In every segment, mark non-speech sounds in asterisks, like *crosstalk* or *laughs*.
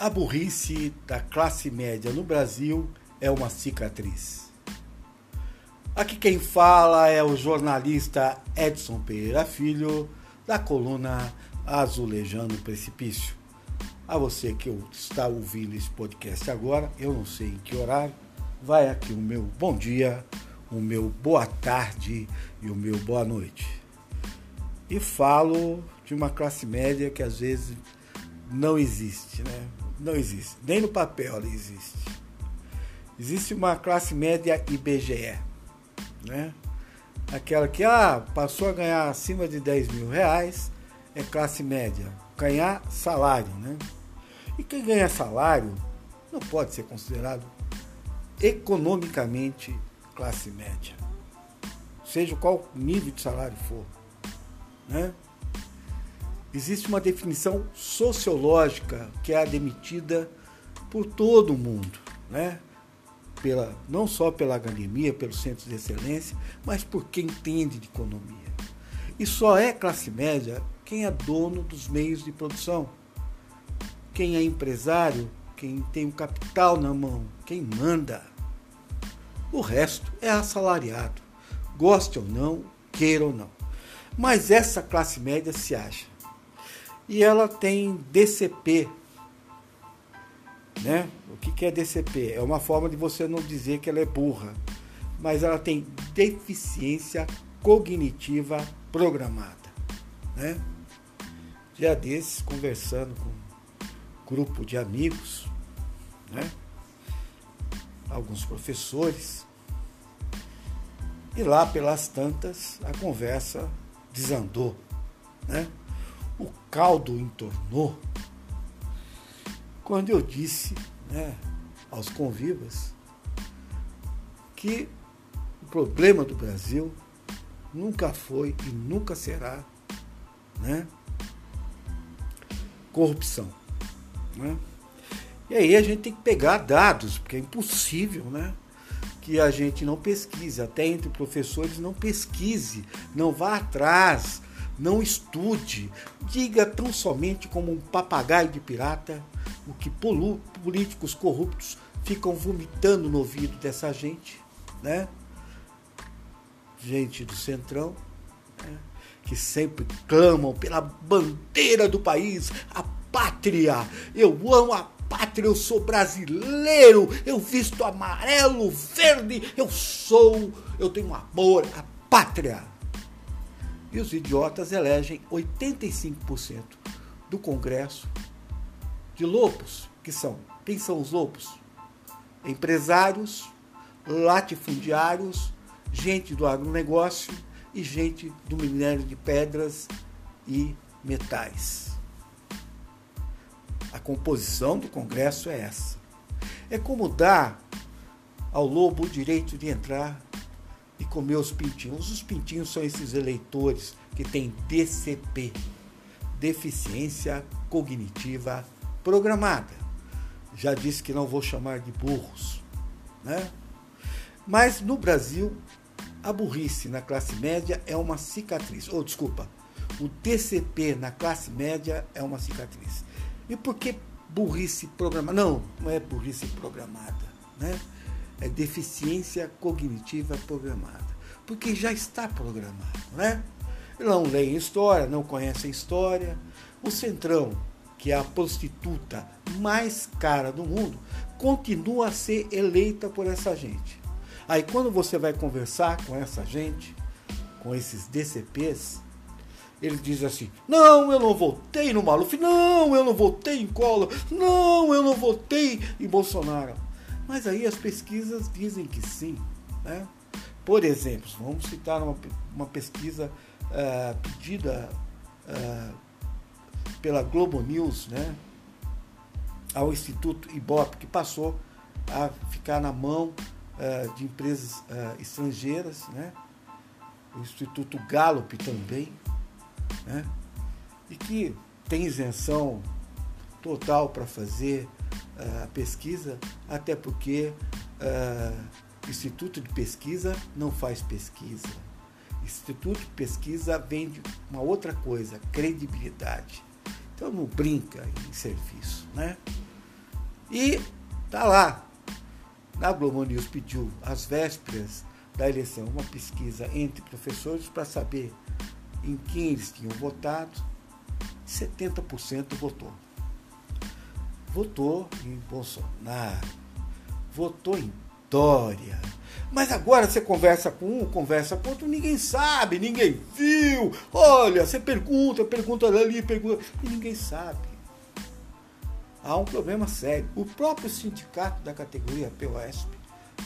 A burrice da classe média no Brasil é uma cicatriz. Aqui quem fala é o jornalista Edson Pereira Filho, da coluna Azulejando o Precipício. A você que está ouvindo esse podcast agora, eu não sei em que horário, vai aqui o meu bom dia, o meu boa tarde e o meu boa noite. E falo de uma classe média que às vezes não existe, né? Não existe. Nem no papel ela existe. Existe uma classe média IBGE, né? Aquela que ah, passou a ganhar acima de 10 mil reais é classe média. Ganhar salário, né? E quem ganha salário não pode ser considerado economicamente classe média. Seja qual nível de salário for. Né? Existe uma definição sociológica que é admitida por todo mundo, né? Pela, não só pela academia, pelos centros de excelência, mas por quem entende de economia. E só é classe média quem é dono dos meios de produção, quem é empresário, quem tem o capital na mão, quem manda. O resto é assalariado, goste ou não, queira ou não. Mas essa classe média se acha e ela tem DCP. Né? O que é DCP? É uma forma de você não dizer que ela é burra, mas ela tem deficiência cognitiva programada. Né? Dia desses, conversando com um grupo de amigos, né? alguns professores, e lá pelas tantas a conversa desandou. Né? O caldo entornou quando eu disse né, aos convivas que o problema do Brasil nunca foi e nunca será né, corrupção. Né? E aí a gente tem que pegar dados, porque é impossível né, que a gente não pesquise, até entre professores não pesquise, não vá atrás não estude, diga tão somente como um papagaio de pirata o que políticos corruptos ficam vomitando no ouvido dessa gente, né? Gente do Centrão, né? que sempre clamam pela bandeira do país, a pátria. Eu amo a pátria, eu sou brasileiro, eu visto amarelo, verde, eu sou, eu tenho amor à pátria. E os idiotas elegem 85% do Congresso de lobos, que são, quem são os lobos? Empresários, latifundiários, gente do agronegócio e gente do minério de pedras e metais. A composição do Congresso é essa. É como dar ao lobo o direito de entrar e comer os pintinhos. Os pintinhos são esses eleitores que têm DCP, deficiência cognitiva programada. Já disse que não vou chamar de burros, né? Mas no Brasil, a burrice na classe média é uma cicatriz. Ou oh, desculpa, o DCP na classe média é uma cicatriz. E por que burrice programada? Não, não é burrice programada, né? É deficiência cognitiva programada. Porque já está programado, né? Não leem história, não conhecem história. O Centrão, que é a prostituta mais cara do mundo, continua a ser eleita por essa gente. Aí quando você vai conversar com essa gente, com esses DCPs, eles dizem assim: não, eu não votei no Maluf, não, eu não votei em Collor, não, eu não votei em Bolsonaro. Mas aí as pesquisas dizem que sim. Né? Por exemplo, vamos citar uma, uma pesquisa uh, pedida uh, pela Globo News né, ao Instituto Ibope, que passou a ficar na mão uh, de empresas estrangeiras, né, o Instituto Gallup também, né, e que tem isenção total para fazer a pesquisa, até porque uh, Instituto de Pesquisa não faz pesquisa. Instituto de Pesquisa vende uma outra coisa, credibilidade. Então não brinca em serviço, né? E tá lá. Na Globo News pediu às vésperas da eleição uma pesquisa entre professores para saber em quem eles tinham votado. 70% votou. Votou em Bolsonaro. Votou em Dória. Mas agora você conversa com um, conversa com outro, ninguém sabe, ninguém viu. Olha, você pergunta, pergunta ali, pergunta, e ninguém sabe. Há um problema sério. O próprio sindicato da categoria POSP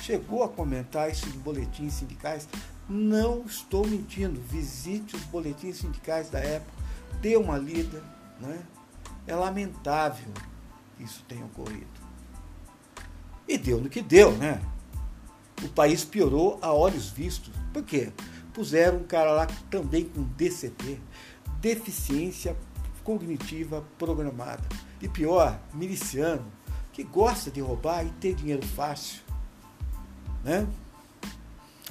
chegou a comentar isso em boletins sindicais. Não estou mentindo. Visite os boletins sindicais da época, dê uma lida. Né? É lamentável isso tenha ocorrido. E deu no que deu, né? O país piorou a olhos vistos. Por quê? Puseram um cara lá também com DCP, deficiência cognitiva programada. E pior, miliciano, que gosta de roubar e ter dinheiro fácil. Né?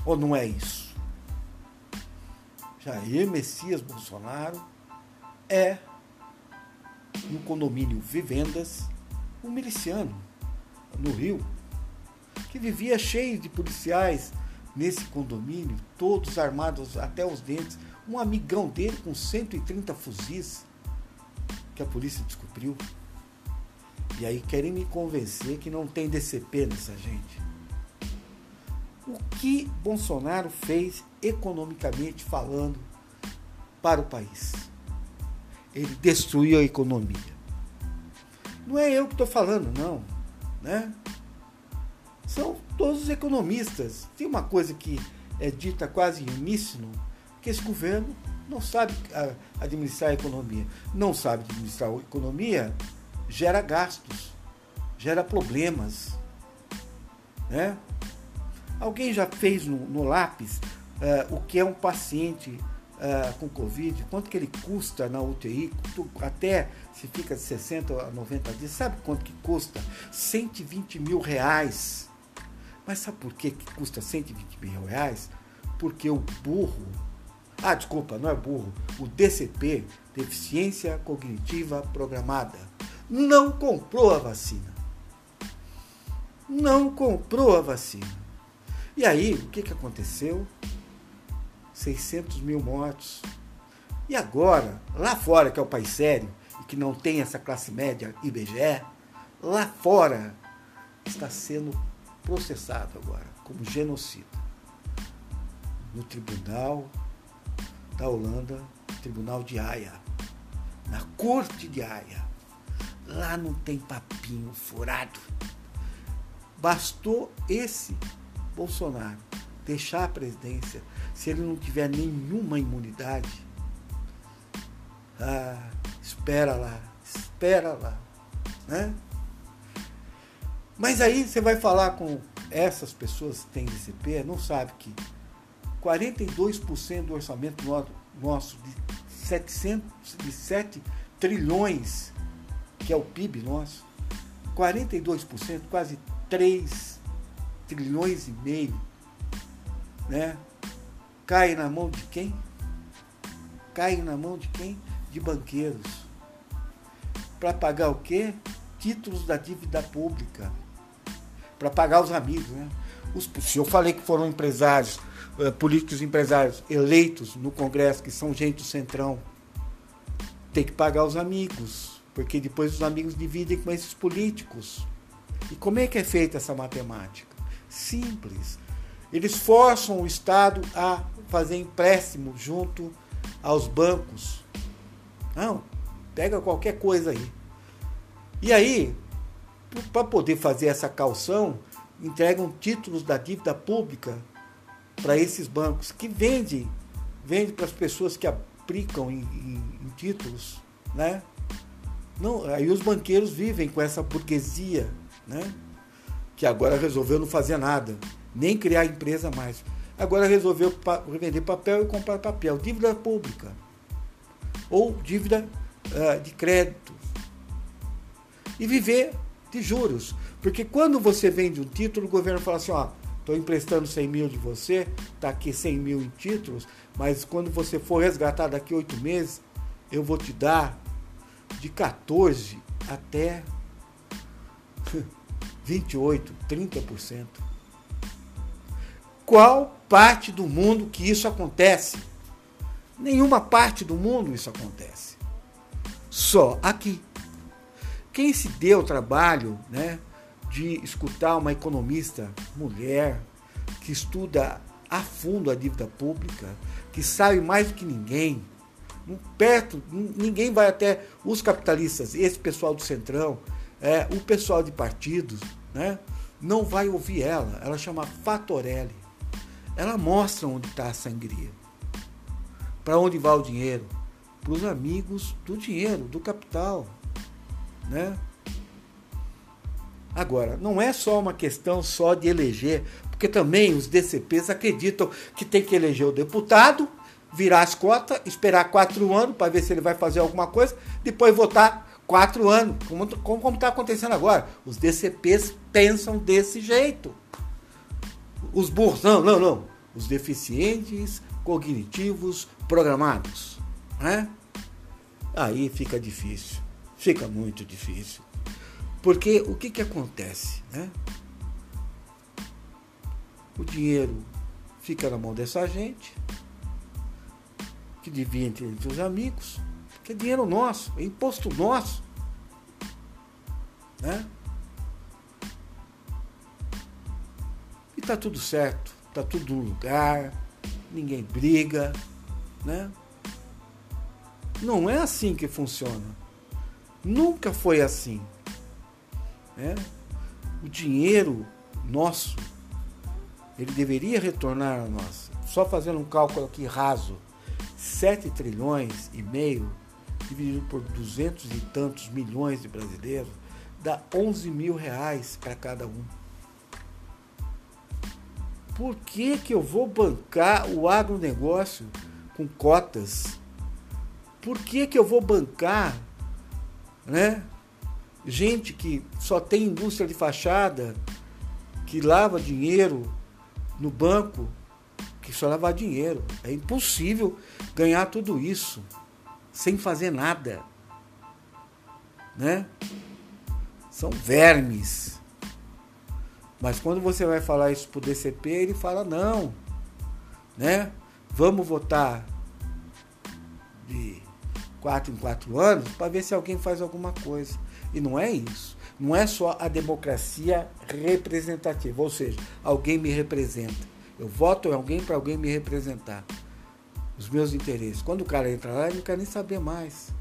Ou não é isso? Jair Messias Bolsonaro é, no condomínio Vivendas, um miliciano no Rio, que vivia cheio de policiais nesse condomínio, todos armados até os dentes. Um amigão dele com 130 fuzis que a polícia descobriu. E aí querem me convencer que não tem DCP nessa gente. O que Bolsonaro fez economicamente falando para o país? Ele destruiu a economia. Não é eu que estou falando, não. Né? São todos os economistas. Tem uma coisa que é dita quase uníssono, que esse governo não sabe ah, administrar a economia. Não sabe administrar a economia, gera gastos, gera problemas. Né? Alguém já fez no, no lápis uh, o que é um paciente uh, com Covid, quanto que ele custa na UTI, até se fica de 60 a 90 dias, sabe quanto que custa? 120 mil reais. Mas sabe por que, que custa 120 mil reais? Porque o burro ah, desculpa, não é burro. O DCP, Deficiência Cognitiva Programada, não comprou a vacina. Não comprou a vacina. E aí, o que, que aconteceu? 600 mil mortos. E agora, lá fora, que é o país sério, e que não tem essa classe média IBGE, lá fora está sendo processado agora como genocida. No tribunal da Holanda, Tribunal de Haia, na Corte de Haia. Lá não tem papinho furado. Bastou esse Bolsonaro deixar a presidência se ele não tiver nenhuma imunidade. Ah, espera lá, espera lá, né? Mas aí você vai falar com essas pessoas que têm DCP, não sabe que 42% do orçamento nosso de, 700, de 7 trilhões, que é o PIB nosso, 42%, quase 3 trilhões e meio, né? Cai na mão de quem? Cai na mão de quem? De banqueiros. Para pagar o quê? Títulos da dívida pública. Para pagar os amigos, né? Os, se eu falei que foram empresários eh, políticos empresários eleitos no Congresso, que são gente do centrão, tem que pagar os amigos, porque depois os amigos dividem com esses políticos. E como é que é feita essa matemática? Simples. Eles forçam o Estado a fazer empréstimo junto aos bancos. Não, pega qualquer coisa aí. E aí, para poder fazer essa calção, entregam títulos da dívida pública para esses bancos que vendem, vende para as pessoas que aplicam em, em, em, títulos, né? Não, aí os banqueiros vivem com essa burguesia, né? Que agora resolveu não fazer nada, nem criar empresa mais. Agora resolveu vender papel e comprar papel, dívida pública ou dívida uh, de crédito e viver de juros, porque quando você vende um título, o governo fala assim, ó, estou emprestando 100 mil de você, está aqui 100 mil em títulos, mas quando você for resgatar daqui oito meses, eu vou te dar de 14 até *laughs* 28, 30%. Qual parte do mundo que isso acontece? Nenhuma parte do mundo isso acontece. Só aqui. Quem se deu o trabalho né, de escutar uma economista mulher que estuda a fundo a dívida pública, que sabe mais do que ninguém, perto, ninguém vai até os capitalistas, esse pessoal do Centrão, é, o pessoal de partidos, né, não vai ouvir ela. Ela chama Fatorelli. Ela mostra onde está a sangria. Para onde vai o dinheiro? Para os amigos do dinheiro, do capital. Né? Agora, não é só uma questão só de eleger, porque também os DCPs acreditam que tem que eleger o deputado virar as cotas, esperar quatro anos para ver se ele vai fazer alguma coisa, depois votar quatro anos, como está acontecendo agora. Os DCPs pensam desse jeito. Os burros, não, não, não. Os deficientes cognitivos programados. Né? Aí fica difícil. Fica muito difícil. Porque o que, que acontece? Né? O dinheiro fica na mão dessa gente, que divide entre os amigos, que é dinheiro nosso, é imposto nosso. Né? Tá tudo certo, tá tudo no lugar, ninguém briga, né? Não é assim que funciona. Nunca foi assim. Né? O dinheiro nosso, ele deveria retornar a nós. Só fazendo um cálculo aqui raso 7 trilhões e meio dividido por duzentos e tantos milhões de brasileiros dá 11 mil reais para cada um. Por que, que eu vou bancar o agronegócio com cotas? Por que, que eu vou bancar né, gente que só tem indústria de fachada, que lava dinheiro no banco que só lavar dinheiro. É impossível ganhar tudo isso sem fazer nada. Né? São vermes. Mas quando você vai falar isso pro DCP, ele fala não. Né? Vamos votar de quatro em quatro anos para ver se alguém faz alguma coisa. E não é isso. Não é só a democracia representativa, ou seja, alguém me representa. Eu voto em alguém para alguém me representar. Os meus interesses. Quando o cara entra lá, ele não quer nem saber mais.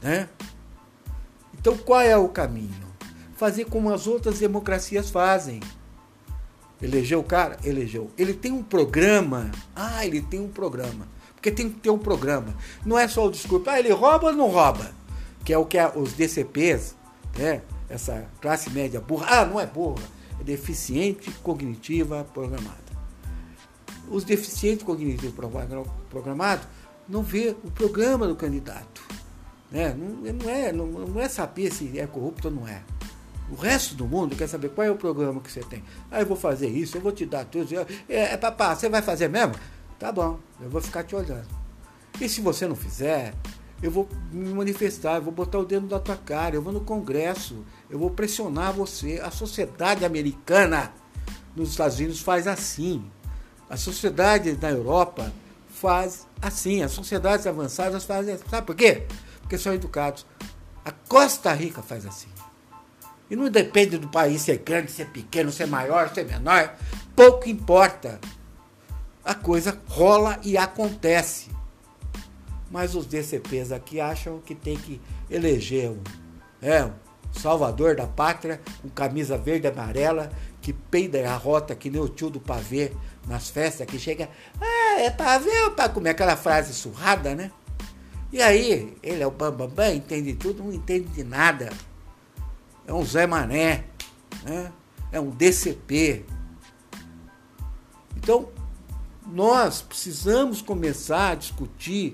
Né? Então qual é o caminho? Fazer como as outras democracias fazem. Elegeu o cara? Elegeu. Ele tem um programa. Ah, ele tem um programa. Porque tem que ter um programa. Não é só o discurso. Ah, ele rouba ou não rouba? Que é o que os DCPs, né? essa classe média burra. Ah, não é burra. É deficiente cognitiva programada os deficientes cognitivos programados não vê o programa do candidato. Né? Não, não, é, não, não é saber se é corrupto ou não é. O resto do mundo quer saber qual é o programa que você tem. Ah, eu vou fazer isso, eu vou te dar tudo. É, é papá, você vai fazer mesmo? Tá bom, eu vou ficar te olhando. E se você não fizer, eu vou me manifestar, eu vou botar o dedo na tua cara, eu vou no Congresso, eu vou pressionar você. A sociedade americana nos Estados Unidos faz assim. A sociedade na Europa faz assim, as sociedades avançadas fazem assim. Sabe por quê? Porque são educados. A Costa Rica faz assim. E não depende do país ser grande, ser pequeno, ser maior, ser menor. Pouco importa. A coisa rola e acontece. Mas os DCPs aqui acham que tem que eleger um, é, um salvador da pátria, com camisa verde e amarela, que peida a rota que nem o tio do pavê nas festas que chega, ah, é ver ou para comer? Aquela frase surrada, né? E aí, ele é o bambambam, bam, bam, entende tudo, não entende de nada. É um Zé Mané, né? é um DCP. Então, nós precisamos começar a discutir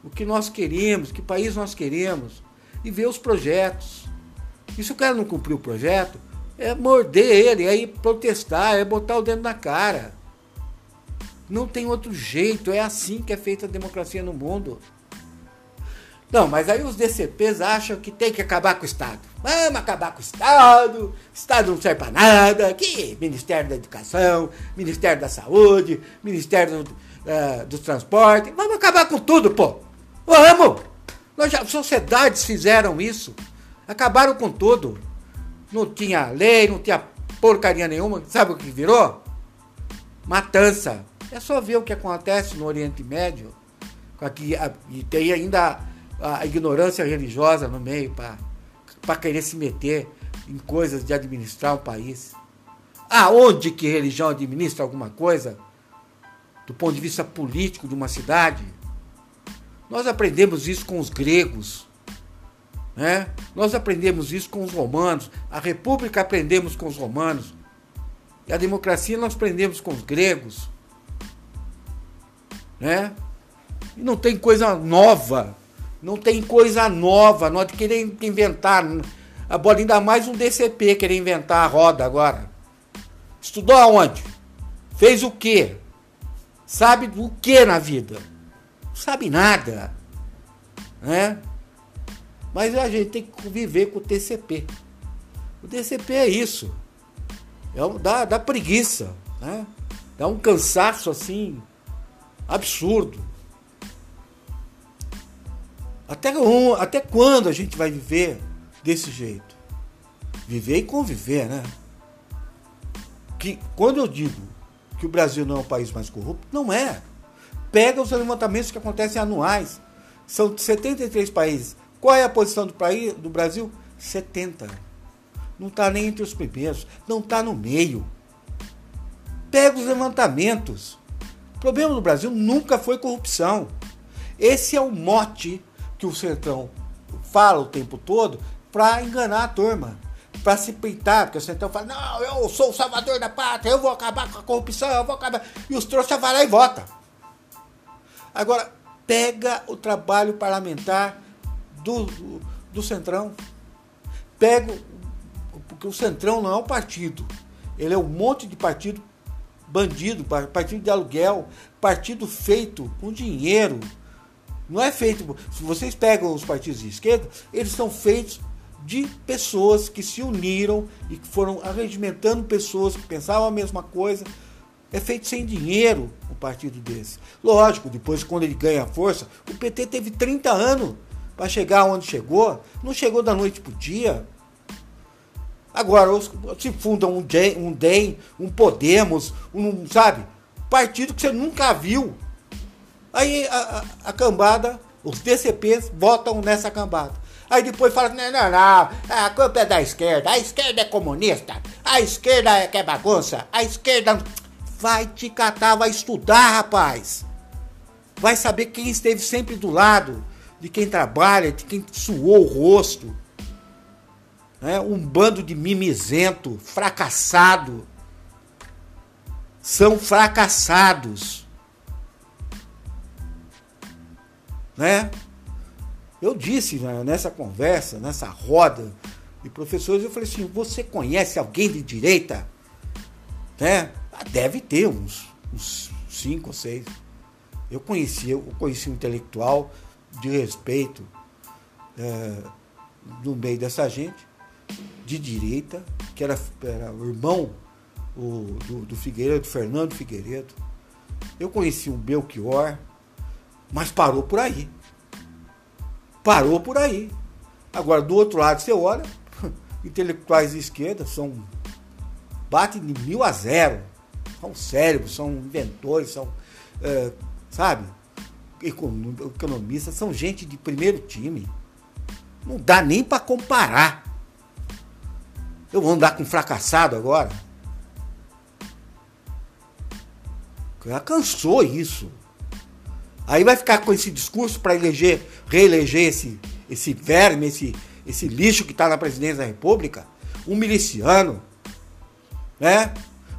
o que nós queremos, que país nós queremos, e ver os projetos. E se o cara não cumprir o projeto, é morder ele, é ir protestar, é botar o dedo na cara. Não tem outro jeito, é assim que é feita a democracia no mundo. Não, mas aí os DCPs acham que tem que acabar com o Estado. Vamos acabar com o Estado, Estado não serve para nada, que Ministério da Educação, Ministério da Saúde, Ministério do, uh, do Transporte, vamos acabar com tudo, pô. Vamos! Nós já, sociedades fizeram isso, acabaram com tudo. Não tinha lei, não tinha porcaria nenhuma, sabe o que virou? Matança. É só ver o que acontece no Oriente Médio, aqui, e tem ainda a ignorância religiosa no meio para querer se meter em coisas de administrar um país. Aonde que religião administra alguma coisa? Do ponto de vista político de uma cidade? Nós aprendemos isso com os gregos. Né? Nós aprendemos isso com os romanos. A república aprendemos com os romanos. E a democracia nós aprendemos com os gregos. Né? E não tem coisa nova não tem coisa nova, não querer inventar. A bola ainda mais um DCP querer inventar a roda agora. Estudou aonde? Fez o quê? Sabe o que na vida? Não sabe nada. Né? Mas a gente tem que conviver com o TCP. O TCP é isso. É um, dá, dá preguiça. Né? Dá um cansaço assim absurdo. Até, um, até quando a gente vai viver desse jeito? Viver e conviver, né? Que quando eu digo que o Brasil não é o país mais corrupto, não é. Pega os levantamentos que acontecem anuais. São 73 países. Qual é a posição do, país, do Brasil? 70. Não está nem entre os primeiros. Não está no meio. Pega os levantamentos. O problema do Brasil nunca foi corrupção. Esse é o mote que o Centrão fala o tempo todo para enganar a turma, para se peitar, porque o Centrão fala, não, eu sou o salvador da pátria, eu vou acabar com a corrupção, eu vou acabar. E os trouxas vão lá e votam. Agora, pega o trabalho parlamentar do, do, do Centrão. Pega, porque o Centrão não é um partido, ele é um monte de partido bandido, partido de aluguel, partido feito com dinheiro não é feito. Se vocês pegam os partidos de esquerda, eles são feitos de pessoas que se uniram e que foram arregimentando pessoas que pensavam a mesma coisa. É feito sem dinheiro o partido desse. Lógico, depois, quando ele ganha força, o PT teve 30 anos para chegar onde chegou. Não chegou da noite para o dia. Agora, se fundam um DEM, um, DEM, um Podemos, um, sabe? Partido que você nunca viu. Aí a, a, a cambada, os DCPs votam nessa cambada. Aí depois fala, não, não, não, a culpa é da esquerda, a esquerda é comunista, a esquerda é que é bagunça, a esquerda. Vai te catar, vai estudar, rapaz. Vai saber quem esteve sempre do lado de quem trabalha, de quem suou o rosto. É, um bando de mimizento, fracassado. São fracassados. Né? Eu disse né, nessa conversa, nessa roda de professores, eu falei assim: você conhece alguém de direita? Né? Ah, deve ter uns, uns cinco ou seis. Eu conheci, eu conheci um intelectual de respeito é, no meio dessa gente, de direita, que era, era o irmão o, do, do Figueiredo, Fernando Figueiredo. Eu conheci um Belchior, mas parou por aí. Parou por aí. Agora, do outro lado, você olha, *laughs* intelectuais de esquerda são. batem de mil a zero. São cérebros, são inventores, são. É, sabe? Economistas, são gente de primeiro time. Não dá nem para comparar. Eu vou andar com fracassado agora? Já cansou isso. Aí vai ficar com esse discurso para eleger, reeleger esse, esse verme, esse, esse lixo que está na presidência da República, um miliciano, né?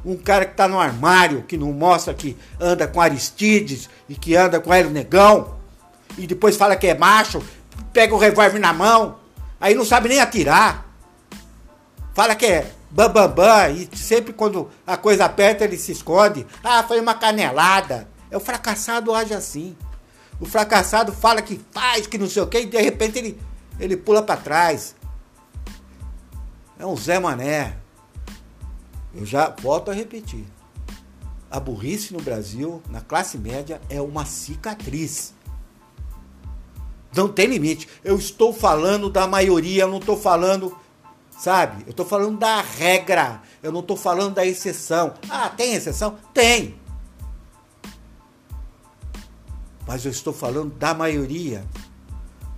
Um cara que está no armário, que não mostra que anda com Aristides e que anda com Hélio Negão, e depois fala que é macho, pega o revólver na mão, aí não sabe nem atirar. Fala que é bambambam, bam, bam, e sempre quando a coisa aperta ele se esconde. Ah, foi uma canelada. É o fracassado age assim. O fracassado fala que faz, que não sei o quê, e de repente ele, ele pula para trás. É um Zé Mané. Eu já volto a repetir. A burrice no Brasil, na classe média, é uma cicatriz. Não tem limite. Eu estou falando da maioria, eu não estou falando, sabe? Eu estou falando da regra. Eu não estou falando da exceção. Ah, tem exceção? Tem. Mas eu estou falando da maioria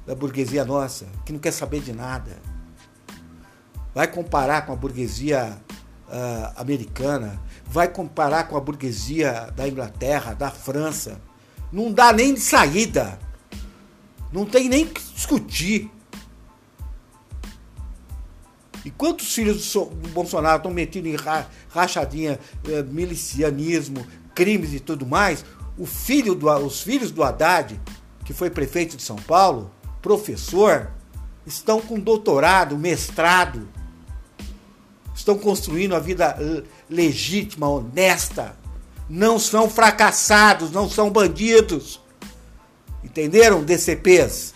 da burguesia nossa, que não quer saber de nada. Vai comparar com a burguesia uh, americana, vai comparar com a burguesia da Inglaterra, da França. Não dá nem de saída. Não tem nem que discutir. E quantos filhos do Bolsonaro estão metidos em rachadinha, eh, milicianismo, crimes e tudo mais? Filho do, os filhos do Haddad, que foi prefeito de São Paulo, professor, estão com doutorado, mestrado, estão construindo a vida legítima, honesta, não são fracassados, não são bandidos. Entenderam, DCPs?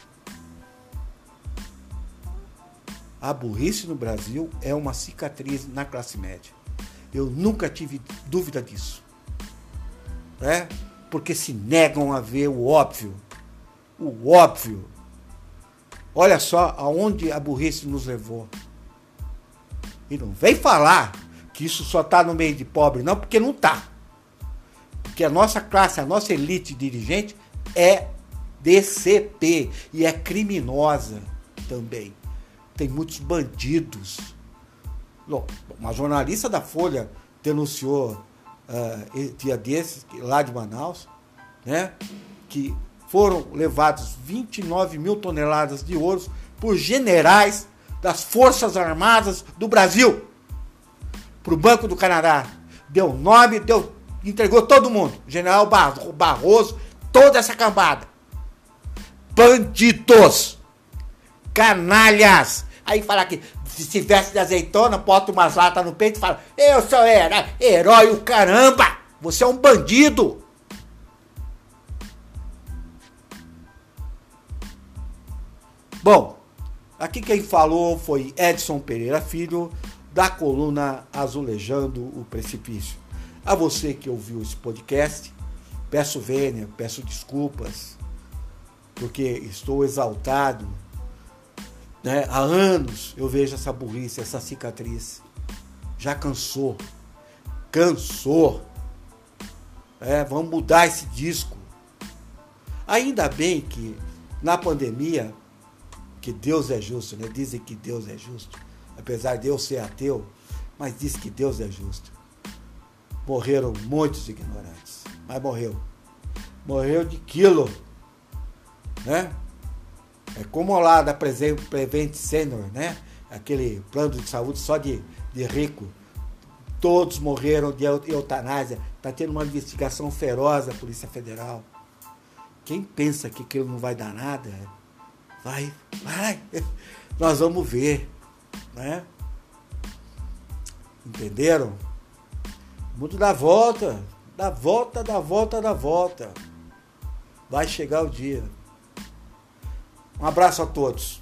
A burrice no Brasil é uma cicatriz na classe média. Eu nunca tive dúvida disso. Né? Porque se negam a ver o óbvio. O óbvio. Olha só aonde a burrice nos levou. E não vem falar que isso só está no meio de pobre, não, porque não está. Porque a nossa classe, a nossa elite dirigente é DCP e é criminosa também. Tem muitos bandidos. Uma jornalista da Folha denunciou uh, dia desses, lá de Manaus, né, que foram levados 29 mil toneladas de ouro por generais das Forças Armadas do Brasil para o Banco do Canadá. Deu nome, deu, entregou todo mundo. General Barroso, toda essa cambada. Bandidos! Canalhas! Aí fala que se tivesse de azeitona, bota umas latas no peito e fala: Eu sou herói, herói o caramba! Você é um bandido! Bom, aqui quem falou foi Edson Pereira Filho, da coluna Azulejando o Precipício. A você que ouviu esse podcast, peço vênia, peço desculpas, porque estou exaltado. Né? Há anos eu vejo essa burrice, essa cicatriz. Já cansou. Cansou. É, vamos mudar esse disco. Ainda bem que na pandemia, que Deus é justo, né? Dizem que Deus é justo apesar de eu ser ateu, mas diz que Deus é justo. Morreram muitos ignorantes, mas morreu. Morreu de quilo, né? É como lá da Prevent Senior, né? Aquele plano de saúde só de, de rico. Todos morreram de eutanásia. Está tendo uma investigação feroz da Polícia Federal. Quem pensa que aquilo não vai dar nada, vai, vai. *laughs* Nós vamos ver né? Entenderam? O mundo dá volta, dá volta, dá volta, dá volta. Vai chegar o dia. Um abraço a todos.